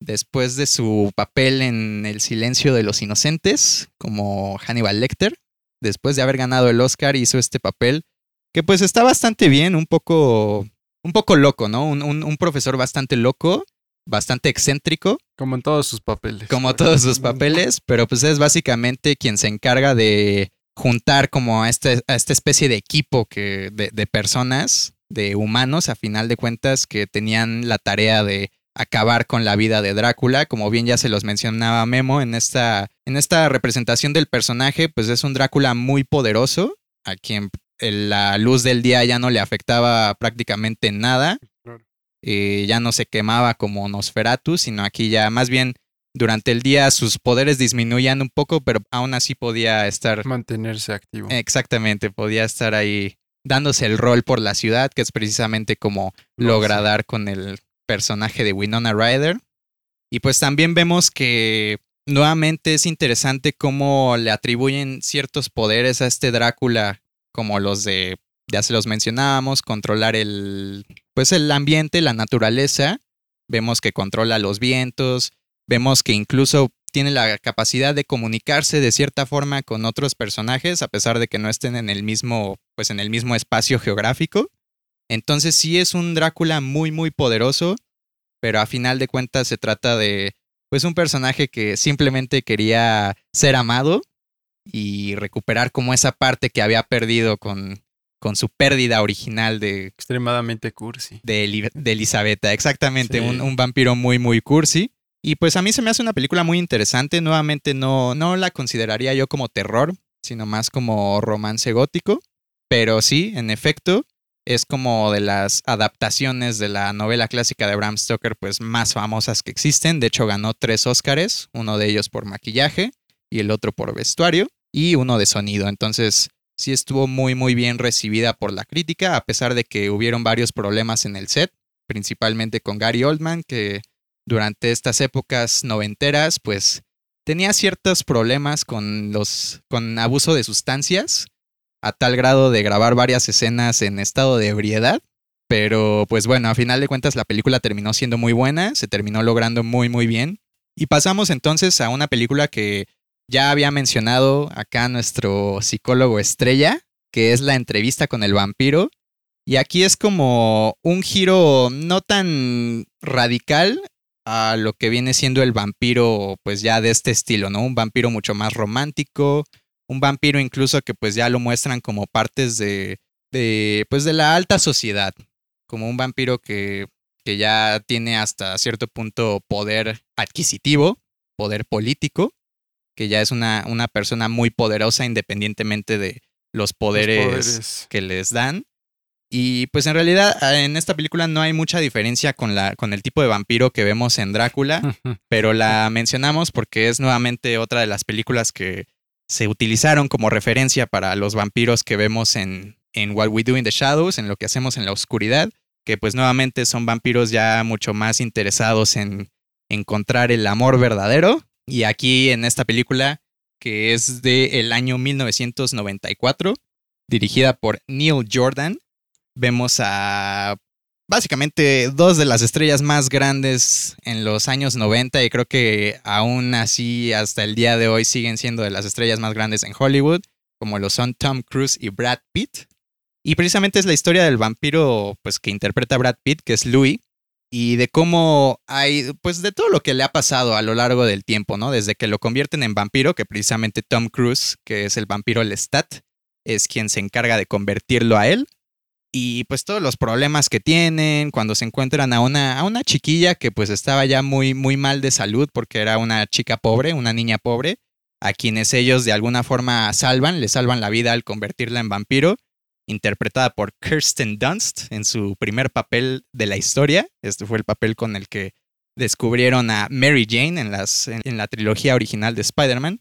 después de su papel en El silencio de los inocentes, como Hannibal Lecter. Después de haber ganado el Oscar, hizo este papel que pues está bastante bien, un poco, un poco loco, ¿no? Un, un profesor bastante loco, bastante excéntrico. Como en todos sus papeles. Como todos sus papeles, pero pues es básicamente quien se encarga de juntar como a, este, a esta especie de equipo que, de, de personas, de humanos, a final de cuentas, que tenían la tarea de acabar con la vida de Drácula, como bien ya se los mencionaba Memo en esta, en esta representación del personaje, pues es un Drácula muy poderoso, a quien la luz del día ya no le afectaba prácticamente nada, eh, ya no se quemaba como Nosferatu, sino aquí ya más bien durante el día sus poderes disminuían un poco, pero aún así podía estar... Mantenerse activo. Exactamente, podía estar ahí dándose el rol por la ciudad, que es precisamente como logra dar con el personaje de Winona Ryder. Y pues también vemos que nuevamente es interesante cómo le atribuyen ciertos poderes a este Drácula, como los de, ya se los mencionábamos, controlar el, pues el ambiente, la naturaleza. Vemos que controla los vientos, vemos que incluso tiene la capacidad de comunicarse de cierta forma con otros personajes a pesar de que no estén en el mismo pues en el mismo espacio geográfico. Entonces sí es un Drácula muy muy poderoso, pero a final de cuentas se trata de pues un personaje que simplemente quería ser amado y recuperar como esa parte que había perdido con con su pérdida original de... Extremadamente cursi. De, de Elisabetta, exactamente, un, un, vampiro muy, muy cursi. Y pues a mí se me hace una película muy interesante. Nuevamente no, no la consideraría yo como terror, sino más como romance gótico. Pero sí, en efecto, es como de las adaptaciones de la novela clásica de Bram Stoker pues más famosas que existen. De hecho, ganó tres Óscares, uno de ellos por maquillaje y el otro por vestuario y uno de sonido. Entonces, sí estuvo muy muy bien recibida por la crítica, a pesar de que hubieron varios problemas en el set, principalmente con Gary Oldman, que durante estas épocas noventeras, pues tenía ciertos problemas con los con abuso de sustancias a tal grado de grabar varias escenas en estado de ebriedad, pero pues bueno, a final de cuentas la película terminó siendo muy buena, se terminó logrando muy muy bien y pasamos entonces a una película que ya había mencionado acá nuestro psicólogo estrella, que es la entrevista con el vampiro. Y aquí es como un giro no tan radical a lo que viene siendo el vampiro, pues ya de este estilo, ¿no? Un vampiro mucho más romántico, un vampiro incluso que pues ya lo muestran como partes de, de pues de la alta sociedad, como un vampiro que, que ya tiene hasta cierto punto poder adquisitivo, poder político, que ya es una, una persona muy poderosa independientemente de los poderes, que les dan. Y pues en realidad ah, en esta película no hay mucha diferencia con, la, con el tipo de vampiro que vemos en Drácula, pero la mencionamos porque es nuevamente otra de las películas que se utilizaron como referencia para los vampiros que vemos en, en What We Do in the Shadows, en lo que hacemos en la oscuridad, que pues nuevamente son vampiros ya mucho más interesados en encontrar el amor verdadero. Y aquí en esta película, que es del el año 1994, dirigida por Neil Jordan, vemos a básicamente dos de las estrellas más grandes en los años 90 y creo que aún así hasta el día de hoy siguen siendo de las estrellas más grandes en Hollywood, como lo son Tom Cruise y Brad Pitt. Y precisamente es la historia del vampiro pues que interpreta Brad Pitt, que es Louis, y de cómo hay, pues de todo lo que le ha pasado a lo largo del tiempo, ¿no? Desde que lo convierten en vampiro, que precisamente Tom Cruise, que es el vampiro Lestat, es quien se encarga de convertirlo a él. Y pues todos los problemas que tienen cuando se encuentran a una, a una chiquilla que pues estaba ya muy, muy mal de salud porque era una chica pobre, una niña pobre, a quienes ellos de alguna forma salvan, le salvan la vida al convertirla en vampiro interpretada por Kirsten Dunst en su primer papel de la historia. Este fue el papel con el que descubrieron a Mary Jane en, las, en la trilogía original de Spider-Man.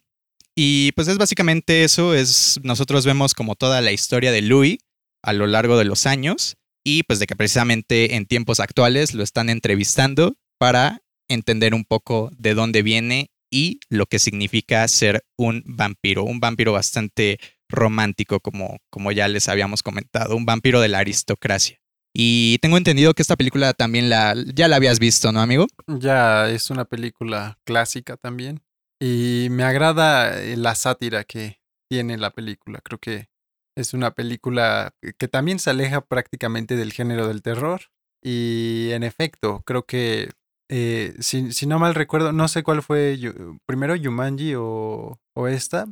Y pues es básicamente eso, es, nosotros vemos como toda la historia de Louis a lo largo de los años y pues de que precisamente en tiempos actuales lo están entrevistando para entender un poco de dónde viene y lo que significa ser un vampiro, un vampiro bastante romántico como, como ya les habíamos comentado, un vampiro de la aristocracia. Y tengo entendido que esta película también la, ya la habías visto, ¿no, amigo? Ya es una película clásica también. Y me agrada eh, la sátira que tiene la película. Creo que es una película que también se aleja prácticamente del género del terror. Y en efecto, creo que, eh, si, no mal recuerdo, no sé cuál fue primero Yumanji o, o esta,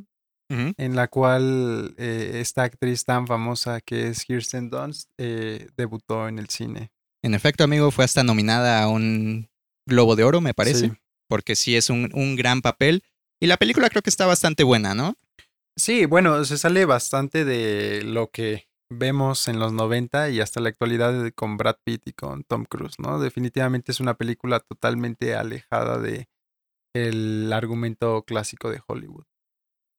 en la cual eh, esta actriz tan famosa que es Kirsten Dunst debutó en el cine. En efecto, amigo, fue hasta nominada a un Globo de Oro, me parece porque sí es un, un gran papel. Y la película creo que está bastante buena, ¿no? Sí, bueno, se sale bastante de lo que vemos en los 90 y hasta la actualidad con Brad Pitt y con Tom Cruise, ¿no? Definitivamente es una película totalmente alejada de el argumento clásico de Hollywood.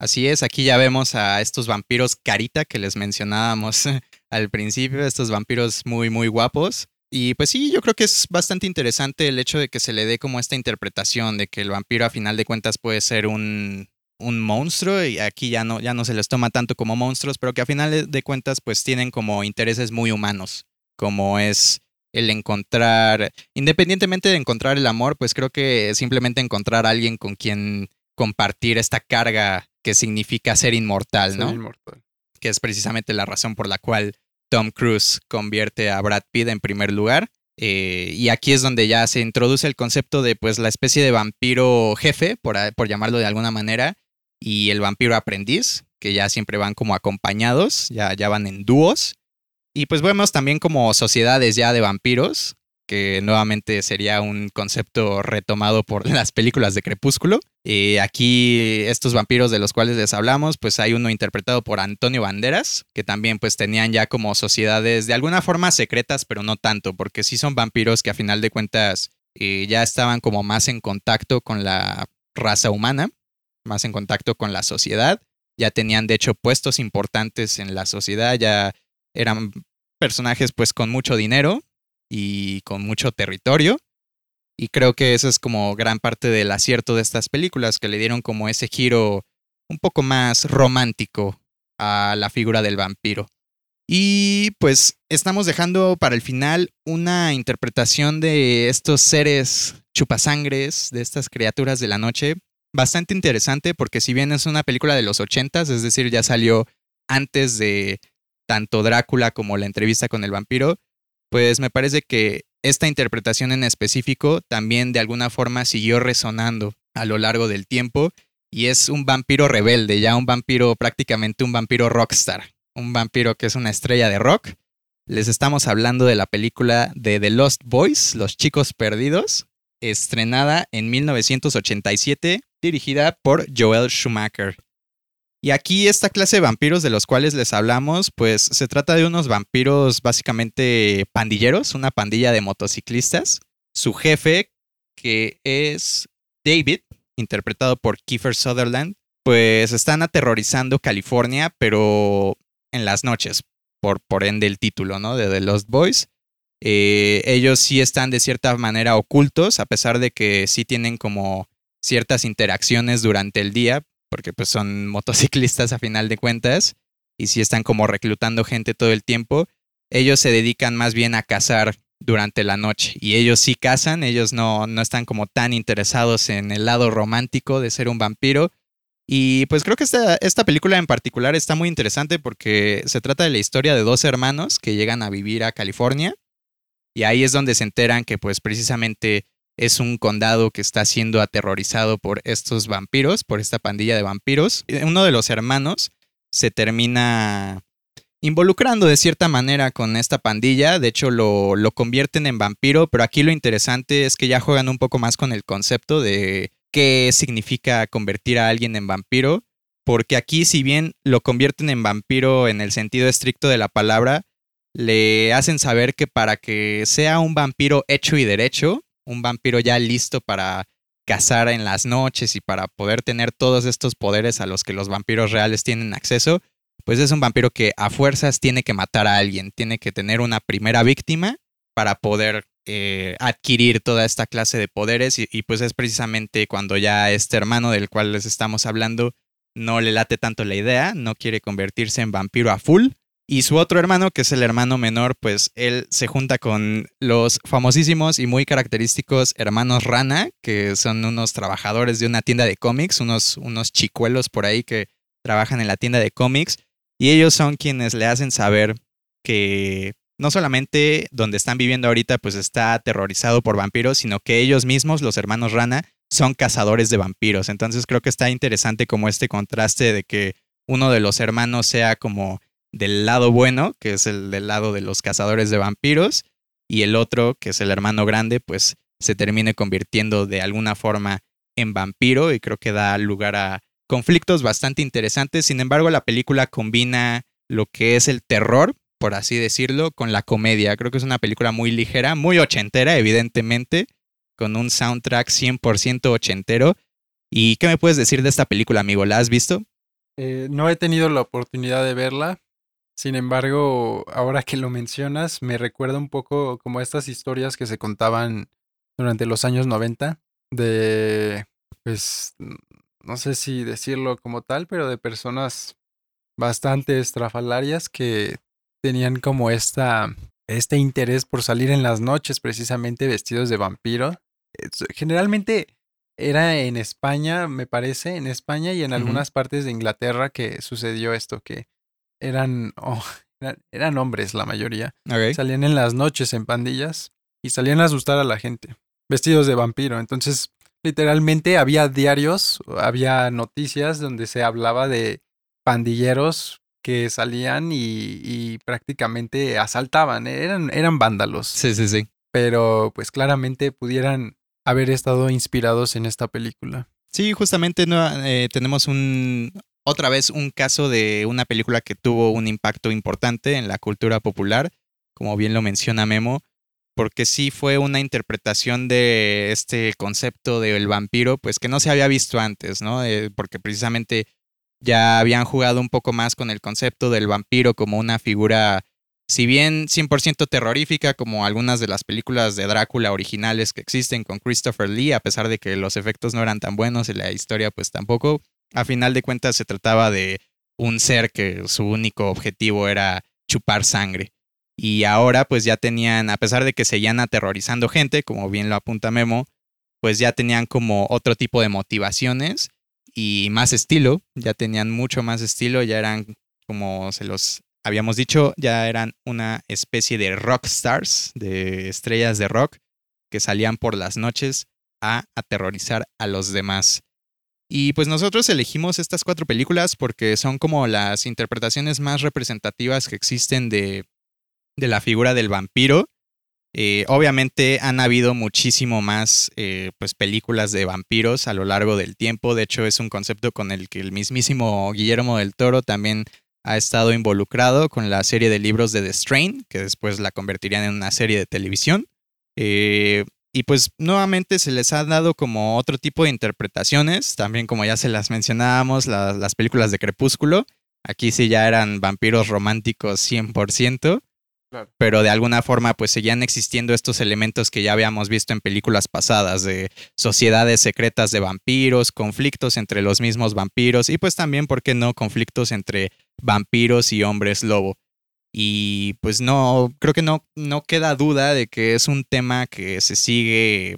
Así es, aquí ya vemos a estos vampiros carita que les mencionábamos al principio, estos vampiros muy muy guapos y pues sí, yo creo que es bastante interesante el hecho de que se le dé como esta interpretación de que el vampiro a final de cuentas puede ser un, un monstruo y aquí ya no, ya no se les toma tanto como monstruos, pero que a final de cuentas pues tienen como intereses muy humanos, como es el encontrar, independientemente de encontrar el amor, pues creo que simplemente encontrar a alguien con quien compartir esta carga que significa ser inmortal, ¿no? Ser inmortal. Que es precisamente la razón por la cual Tom Cruise convierte a Brad Pitt en primer lugar. Eh, y aquí es donde ya se introduce el concepto de pues la especie de vampiro jefe, por, por llamarlo de alguna manera, y el vampiro aprendiz, que ya siempre van como acompañados, ya, ya van en dúos. Y pues vemos también como sociedades ya de vampiros, que nuevamente sería un concepto retomado por las películas de Crepúsculo. Y aquí estos vampiros de los cuales les hablamos, pues hay uno interpretado por Antonio Banderas, que también pues tenían ya como sociedades de alguna forma secretas, pero no tanto, porque sí son vampiros que a final de cuentas eh, ya estaban como más en contacto con la raza humana, más en contacto con la sociedad, ya tenían de hecho puestos importantes en la sociedad, ya eran personajes pues con mucho dinero y con mucho territorio. Y creo que eso es como gran parte del acierto de estas películas, que le dieron como ese giro un poco más romántico a la figura del vampiro. Y pues estamos dejando para el final una interpretación de estos seres chupasangres, de estas criaturas de la noche, bastante interesante porque si bien es una película de los ochentas, es decir, ya salió antes de tanto Drácula como la entrevista con el vampiro, pues me parece que esta interpretación en específico también de alguna forma siguió resonando a lo largo del tiempo y es un vampiro rebelde, ya un vampiro prácticamente un vampiro rockstar, un vampiro que es una estrella de rock. Les estamos hablando de la película de The Lost Boys, Los Chicos Perdidos, estrenada en 1987, dirigida por Joel Schumacher. Y aquí esta clase de vampiros de los cuales les hablamos, pues se trata de unos vampiros básicamente pandilleros, una pandilla de motociclistas. Su jefe, que es David, interpretado por Kiefer Sutherland, pues están aterrorizando California, pero en las noches, por, por ende el título, ¿no? De The Lost Boys. Eh, ellos sí están de cierta manera ocultos, a pesar de que sí tienen como ciertas interacciones durante el día, porque pues son motociclistas a final de cuentas y si están como reclutando gente todo el tiempo. Ellos se dedican más bien a cazar durante la noche y ellos sí cazan, ellos no, no están como tan interesados en el lado romántico de ser un vampiro. Y pues creo que esta, esta película en particular está muy interesante porque se trata de la historia de dos hermanos que llegan a vivir a California y ahí es donde se enteran que pues precisamente es un condado que está siendo aterrorizado por estos vampiros, por esta pandilla de vampiros. Uno de los hermanos se termina involucrando de cierta manera con esta pandilla, de hecho lo, lo convierten en vampiro, pero aquí lo interesante es que ya juegan un poco más con el concepto de qué significa convertir a alguien en vampiro, porque aquí si bien lo convierten en vampiro en el sentido estricto de la palabra, le hacen saber que para que sea un vampiro hecho y derecho, un vampiro ya listo para cazar en las noches y para poder tener todos estos poderes a los que los vampiros reales tienen acceso, pues es un vampiro que a fuerzas tiene que matar a alguien, tiene que tener una primera víctima para poder eh, adquirir toda esta clase de poderes y, y, pues es precisamente cuando ya este hermano del cual les estamos hablando no le late tanto la idea, no quiere convertirse en vampiro a full. Y su otro hermano, que es el hermano menor, pues él se junta con los famosísimos y muy característicos hermanos Rana, que son unos trabajadores de una tienda de cómics, unos, unos chicuelos por ahí que trabajan en la tienda de cómics. Y ellos son quienes le hacen saber que no solamente donde están viviendo ahorita pues está aterrorizado por vampiros, sino que ellos mismos, los hermanos Rana, son cazadores de vampiros. Entonces creo que está interesante como este contraste de que uno de los hermanos sea como del lado bueno, que es el del lado de los cazadores de vampiros, y el otro, que es el hermano grande, pues se termine convirtiendo de alguna forma en vampiro y creo que da lugar a conflictos bastante interesantes. Sin embargo, la película combina lo que es el terror, por así decirlo, con la comedia. Creo que es una película muy ligera, muy ochentera, evidentemente, con un soundtrack 100% ochentero. ¿Y qué me puedes decir de esta película, amigo? ¿La has visto? Eh, no he tenido la oportunidad de verla. Sin embargo, ahora que lo mencionas, me recuerda un poco como estas historias que se contaban durante los años 90 de, pues, no sé si decirlo como tal, pero de personas bastante estrafalarias que tenían como esta, este interés por salir en las noches precisamente vestidos de vampiro. Generalmente era en España, me parece, en España y en algunas partes de Inglaterra que sucedió esto, que eran, oh, eran, hombres la mayoría. Salían en las noches en pandillas y salían a asustar a la gente, vestidos de vampiro. Entonces, literalmente había diarios, había noticias donde se hablaba de pandilleros que salían y, prácticamente asaltaban, ¿eh? eran, eran vándalos. Sí, sí, sí. Pero pues claramente pudieran haber estado inspirados en esta película. Sí, justamente no, eh, tenemos un otra vez un caso de una película que tuvo un impacto importante en la cultura popular, como bien lo menciona Memo, porque sí fue una interpretación de este concepto del vampiro, pues que no se había visto antes, ¿no? Eh, porque precisamente ya habían jugado un poco más con el concepto del vampiro como una figura, si bien 100% terrorífica, como algunas de las películas de Drácula originales que existen con Christopher Lee, a pesar de que los efectos no eran tan buenos y la historia pues tampoco, a final de cuentas se trataba de un ser que su único objetivo era chupar sangre. Y ahora pues ya tenían, a pesar de que seguían aterrorizando gente, como bien lo apunta Memo, pues ya tenían como otro tipo de motivaciones y más estilo, ya tenían mucho más estilo, ya eran, como se los habíamos dicho, ya eran una especie de rock stars, de estrellas de rock, que salían por las noches a aterrorizar a los demás. Y pues nosotros elegimos estas cuatro películas porque son como las interpretaciones más representativas que existen de, de la figura del vampiro eh, obviamente han habido muchísimo más eh, pues películas de vampiros a lo largo del tiempo. De hecho, es un concepto con el que el mismísimo Guillermo del Toro también ha estado involucrado con la serie de libros de The Strain, que después la convertirían en una serie de televisión. Eh, y pues nuevamente se les ha dado como otro tipo de interpretaciones, también como ya se las mencionábamos, las películas de Crepúsculo. Aquí sí ya eran vampiros románticos 100%. Pero de alguna forma pues seguían existiendo estos elementos que ya habíamos visto en películas pasadas de sociedades secretas de vampiros, conflictos entre los mismos vampiros y pues también, ¿por qué no?, conflictos entre vampiros y hombres lobo. Y pues no, creo que no, no queda duda de que es un tema que se sigue,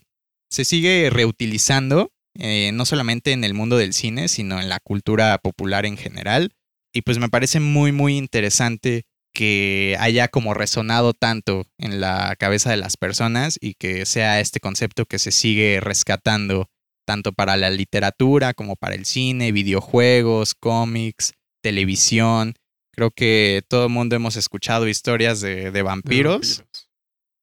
se sigue reutilizando, eh, no solamente en el mundo del cine, sino en la cultura popular en general. Y pues me parece muy, muy interesante que haya como resonado tanto en la cabeza de las personas y que sea este concepto que se sigue rescatando tanto para la literatura como para el cine, videojuegos, cómics, televisión. Creo que todo el mundo hemos escuchado historias de, vampiros,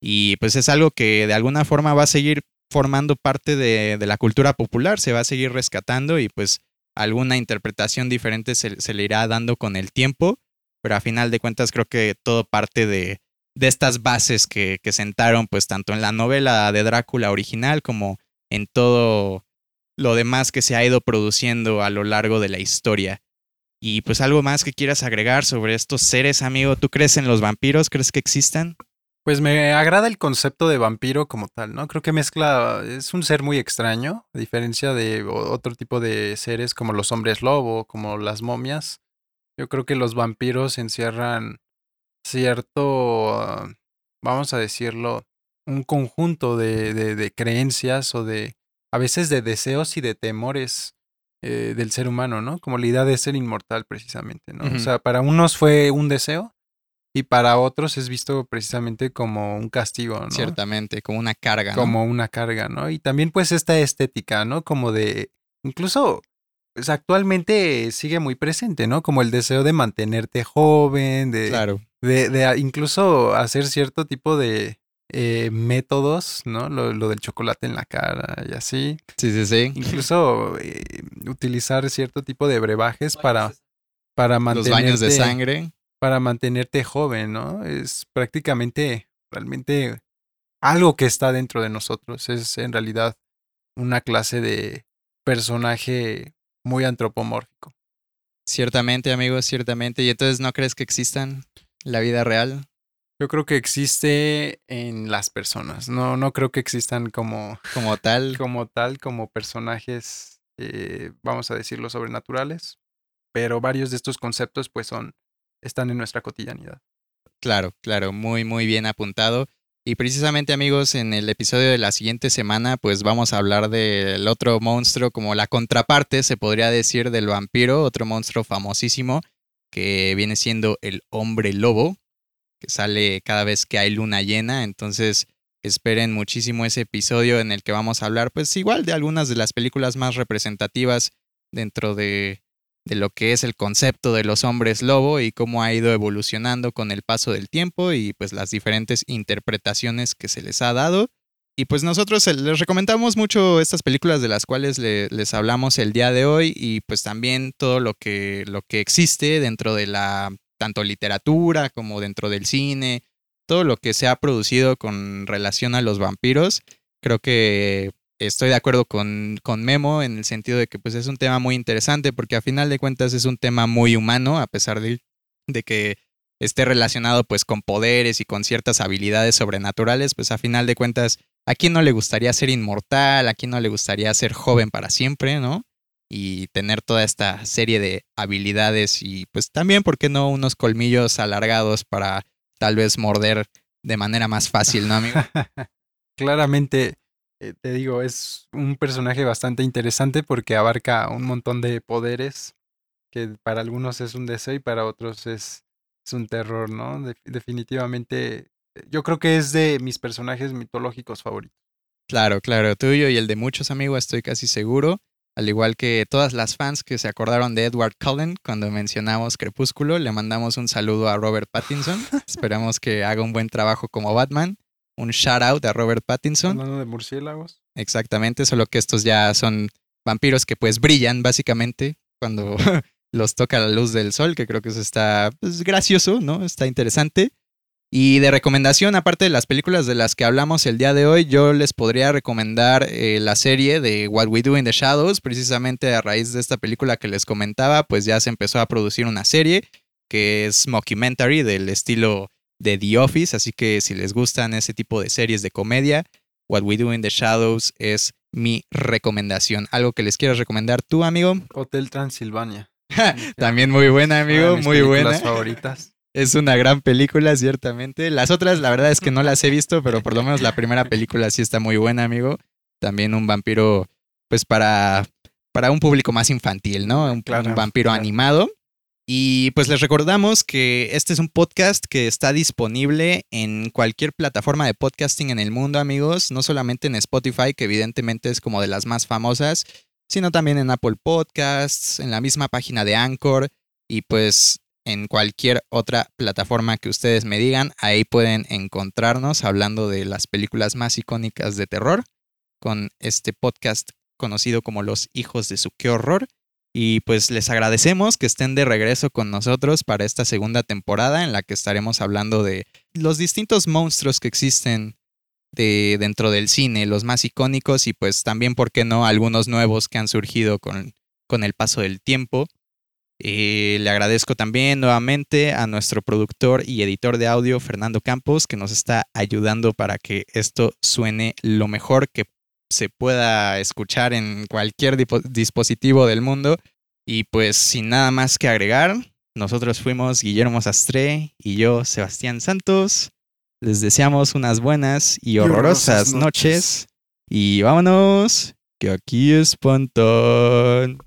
y pues es algo que de alguna forma va a seguir formando parte de, de, la cultura popular, se va a seguir rescatando y pues alguna interpretación diferente se, se le irá dando con el tiempo. Pero a final de cuentas creo que todo parte de, de estas bases que, que sentaron pues tanto en la novela de Drácula original como en todo lo demás que se ha ido produciendo a lo largo de la historia. Y pues algo más que quieras agregar sobre estos seres, amigo. ¿Tú crees en los vampiros? ¿Crees que existan? Pues me agrada el concepto de vampiro como tal, ¿no? Creo que mezcla, es un ser muy extraño, a diferencia de otro tipo de seres como los hombres lobo, como las momias. Yo creo que los vampiros encierran cierto, vamos a decirlo, un conjunto de, de, creencias o de, a veces de deseos y de temores eh, del ser humano, ¿no? Como la idea de ser inmortal precisamente, ¿no? O sea, para unos fue un deseo y para otros es visto precisamente como un castigo, ¿no? Ciertamente, como una carga. Como una carga, ¿no? Y también pues esta estética, ¿no? Como de, incluso, pues actualmente sigue muy presente, ¿no? Como el deseo de mantenerte joven, de, claro. de, de incluso hacer cierto tipo de eh, métodos, ¿no? Lo, lo, del chocolate en la cara y así. Sí, sí, sí. Incluso eh, utilizar cierto tipo de brebajes para, para mantenerte... Los baños de sangre para mantenerte joven, ¿no? Es prácticamente, realmente algo que está dentro de nosotros. Es en realidad una clase de personaje muy antropomórfico. Ciertamente, amigos, ciertamente. ¿Y entonces no crees que existan la vida real? Yo creo que existe en las personas. No, no creo que existan como, como tal. Como tal, como personajes, eh, vamos a decirlo, sobrenaturales. Pero varios de estos conceptos, pues, son están en nuestra cotidianidad. Claro, claro, muy, muy bien apuntado. Y precisamente amigos, en el episodio de la siguiente semana, pues vamos a hablar del otro monstruo, como la contraparte, se podría decir, del vampiro, otro monstruo famosísimo, que viene siendo el hombre lobo, que sale cada vez que hay luna llena. Entonces, esperen muchísimo ese episodio en el que vamos a hablar, pues igual de algunas de las películas más representativas dentro de de lo que es el concepto de los hombres lobo y cómo ha ido evolucionando con el paso del tiempo y pues las diferentes interpretaciones que se les ha dado. Y pues nosotros les recomendamos mucho estas películas de las cuales les hablamos el día de hoy y pues también todo lo que, lo que existe dentro de la tanto literatura como dentro del cine, todo lo que se ha producido con relación a los vampiros. Creo que estoy de acuerdo con, con, Memo en el sentido de que pues, es un tema muy interesante porque a final de cuentas es un tema muy humano, a pesar de, que esté relacionado pues con poderes y con ciertas habilidades sobrenaturales, pues a final de cuentas, ¿a quién no le gustaría ser inmortal? ¿A quién no le gustaría ser joven para siempre, no? Y tener toda esta serie de habilidades y pues también, ¿por qué no unos colmillos alargados para tal vez morder de manera más fácil, ¿no, amigo? Claramente eh, te digo, es un personaje bastante interesante porque abarca un montón de poderes que para algunos es un deseo y para otros es, es un terror, ¿no? definitivamente, eh, yo creo que es de mis personajes mitológicos favoritos. Claro, claro, tuyo y el de muchos amigos, estoy casi seguro. Al igual que todas las fans que se acordaron de Edward Cullen cuando mencionamos Crepúsculo, le mandamos un saludo a Robert Pattinson. Esperamos que haga un buen trabajo como Batman un shout out a Robert Pattinson. Hablando de murciélagos. Exactamente, solo que estos ya son vampiros que pues brillan básicamente cuando los toca la luz del sol, que creo que eso está pues, gracioso, ¿no? Está interesante. Y de recomendación, aparte de las películas de las que hablamos el día de hoy, yo les podría recomendar eh, la serie de What We Do in the Shadows, precisamente a raíz de esta película que les comentaba, pues ya se empezó a producir una serie que es mockumentary del estilo de The Office, así que si les gustan ese tipo de series de comedia, What We Do in the Shadows es mi recomendación. ¿Algo que les quieras recomendar tú, amigo? Hotel Transilvania. También muy buena, amigo, muy buena. favoritas. Es una gran película, ciertamente. Las otras, la verdad es que no las he visto, pero por lo menos la primera película sí está muy buena, amigo. También un vampiro, pues para, para un público más infantil, ¿no? Un, vampiro animado. Y pues les recordamos que este es un podcast que está disponible en cualquier plataforma de podcasting en el mundo, amigos, no solamente en Spotify, que evidentemente es como de las más famosas, sino también en Apple Podcasts, en la misma página de Anchor y pues en cualquier otra plataforma que ustedes me digan, ahí pueden encontrarnos hablando de las películas más icónicas de terror con este podcast conocido como Los Hijos de su Qué Horror. Y pues les agradecemos que estén de regreso con nosotros para esta segunda temporada en la que estaremos hablando de los distintos monstruos que existen de, dentro del cine, los más icónicos y pues también, ¿por qué no?, algunos nuevos que han surgido con, con el paso del tiempo. Eh, le agradezco también nuevamente a nuestro productor y editor de audio, Fernando Campos, que nos está ayudando para que esto suene lo mejor que se pueda escuchar en cualquier dispositivo del mundo. Y pues sin nada más que agregar, nosotros fuimos Guillermo Sastre y yo, Sebastián Santos. Les deseamos unas buenas y horrorosas noches. Y vámonos, que aquí es espantan.